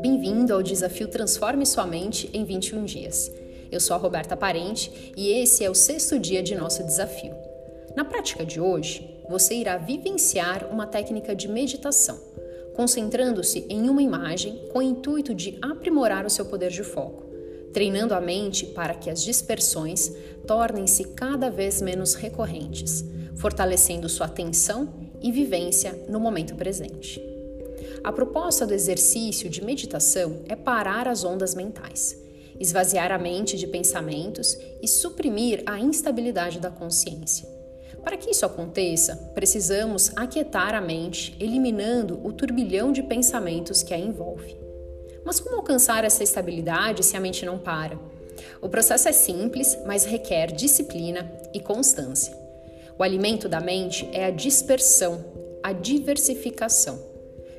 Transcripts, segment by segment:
Bem-vindo ao desafio Transforme Sua Mente em 21 Dias. Eu sou a Roberta Parente e esse é o sexto dia de nosso desafio. Na prática de hoje, você irá vivenciar uma técnica de meditação, concentrando-se em uma imagem com o intuito de aprimorar o seu poder de foco, treinando a mente para que as dispersões tornem-se cada vez menos recorrentes, fortalecendo sua atenção e vivência no momento presente. A proposta do exercício de meditação é parar as ondas mentais, esvaziar a mente de pensamentos e suprimir a instabilidade da consciência. Para que isso aconteça, precisamos aquietar a mente, eliminando o turbilhão de pensamentos que a envolve. Mas como alcançar essa estabilidade se a mente não para? O processo é simples, mas requer disciplina e constância. O alimento da mente é a dispersão, a diversificação.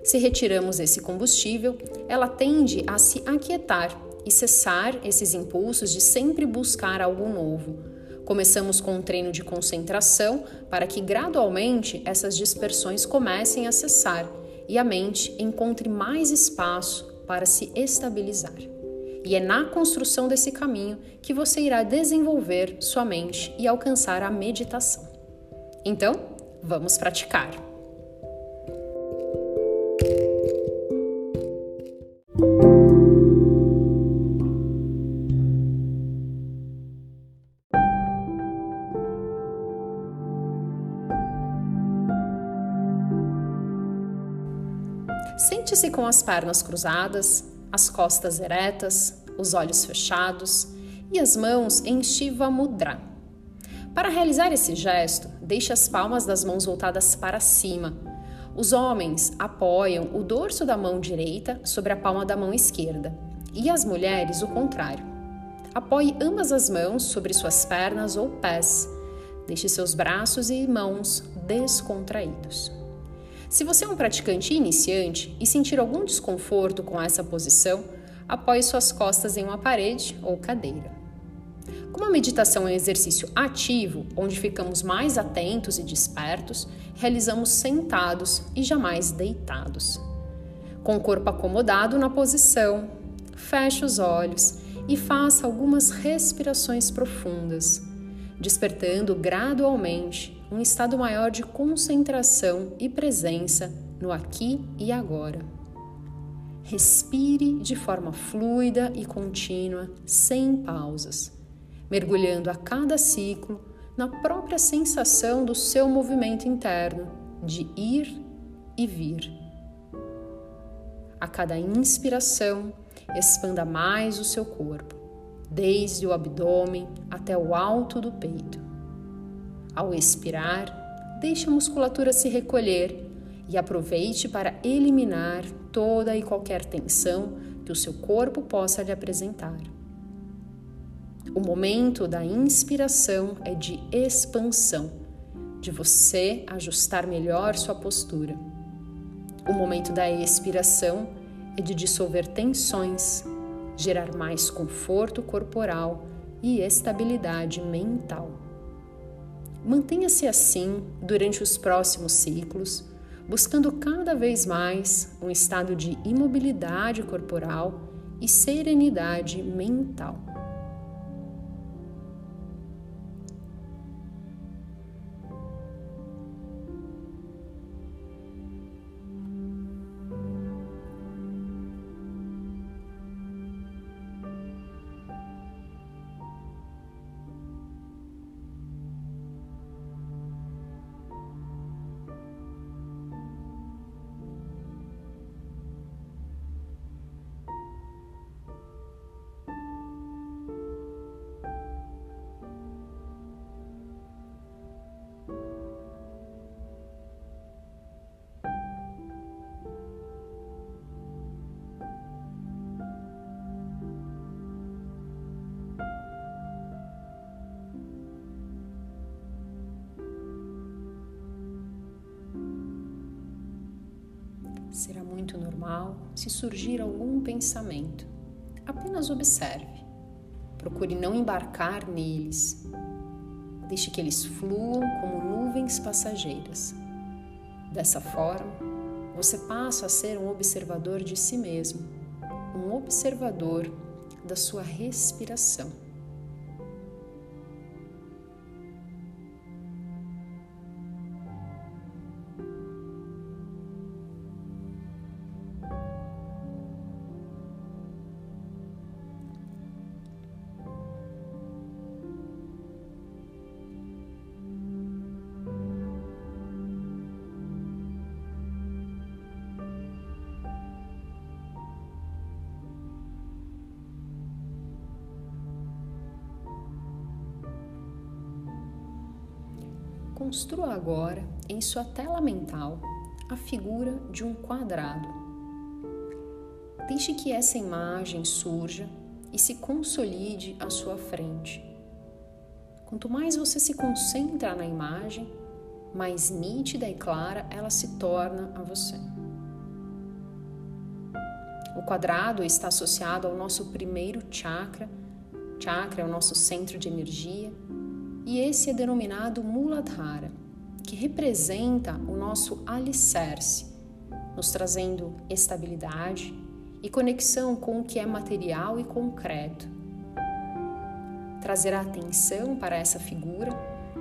Se retiramos esse combustível, ela tende a se aquietar e cessar esses impulsos de sempre buscar algo novo. Começamos com um treino de concentração para que gradualmente essas dispersões comecem a cessar e a mente encontre mais espaço para se estabilizar. E é na construção desse caminho que você irá desenvolver sua mente e alcançar a meditação. Então, vamos praticar! Sente-se com as pernas cruzadas, as costas eretas, os olhos fechados e as mãos em Shiva Mudra. Para realizar esse gesto, deixe as palmas das mãos voltadas para cima. Os homens apoiam o dorso da mão direita sobre a palma da mão esquerda e as mulheres o contrário. Apoie ambas as mãos sobre suas pernas ou pés. Deixe seus braços e mãos descontraídos. Se você é um praticante iniciante e sentir algum desconforto com essa posição, apoie suas costas em uma parede ou cadeira. Como a meditação é um exercício ativo, onde ficamos mais atentos e despertos, realizamos sentados e jamais deitados. Com o corpo acomodado na posição, feche os olhos e faça algumas respirações profundas, despertando gradualmente um estado maior de concentração e presença no aqui e agora. Respire de forma fluida e contínua, sem pausas, mergulhando a cada ciclo na própria sensação do seu movimento interno de ir e vir. A cada inspiração, expanda mais o seu corpo, desde o abdômen até o alto do peito. Ao expirar, deixe a musculatura se recolher e aproveite para eliminar toda e qualquer tensão que o seu corpo possa lhe apresentar. O momento da inspiração é de expansão, de você ajustar melhor sua postura. O momento da expiração é de dissolver tensões, gerar mais conforto corporal e estabilidade mental. Mantenha-se assim durante os próximos ciclos, buscando cada vez mais um estado de imobilidade corporal e serenidade mental. Muito normal se surgir algum pensamento. Apenas observe. Procure não embarcar neles. Deixe que eles fluam como nuvens passageiras. Dessa forma, você passa a ser um observador de si mesmo, um observador da sua respiração. Construa agora em sua tela mental a figura de um quadrado. Deixe que essa imagem surja e se consolide à sua frente. Quanto mais você se concentra na imagem, mais nítida e clara ela se torna a você. O quadrado está associado ao nosso primeiro chakra, chakra é o nosso centro de energia e esse é denominado Muladhara, que representa o nosso alicerce, nos trazendo estabilidade e conexão com o que é material e concreto. Trazer a atenção para essa figura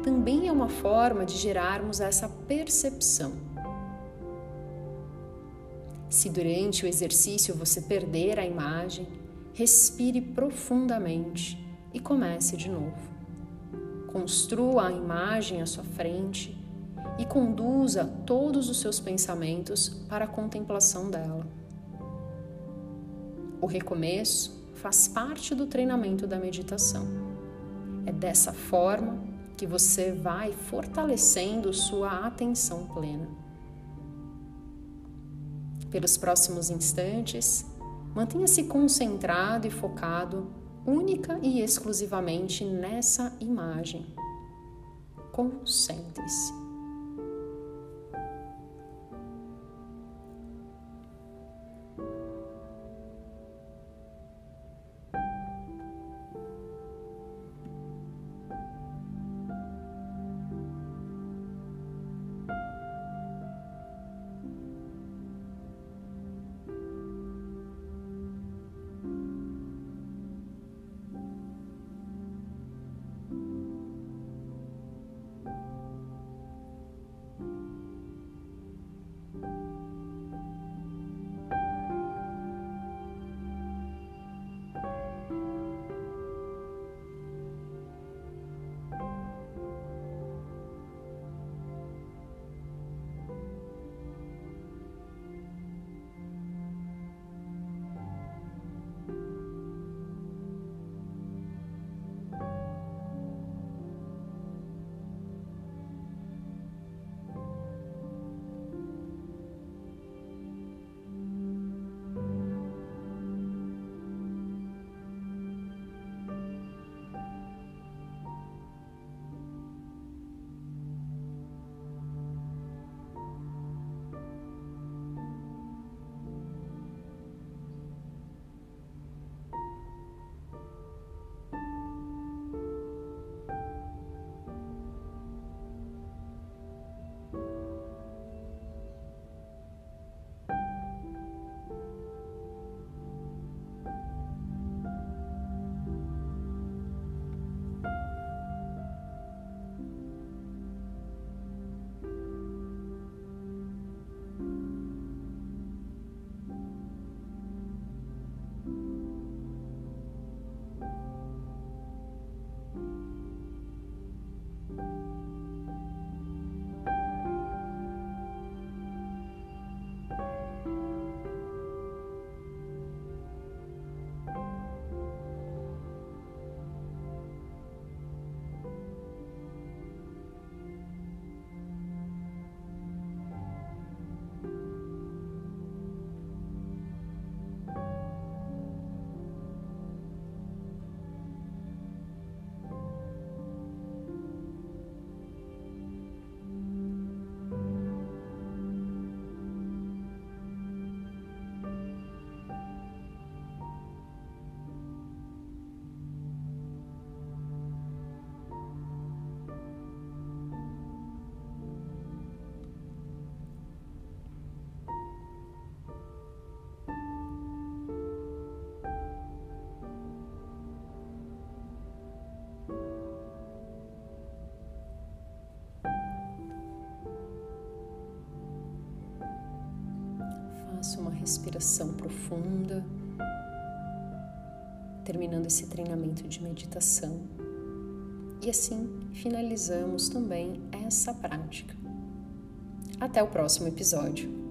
também é uma forma de gerarmos essa percepção. Se durante o exercício você perder a imagem, respire profundamente e comece de novo. Construa a imagem à sua frente e conduza todos os seus pensamentos para a contemplação dela. O recomeço faz parte do treinamento da meditação. É dessa forma que você vai fortalecendo sua atenção plena. Pelos próximos instantes, mantenha-se concentrado e focado única e exclusivamente nessa imagem. Concentre-se. Respiração profunda, terminando esse treinamento de meditação. E assim finalizamos também essa prática. Até o próximo episódio.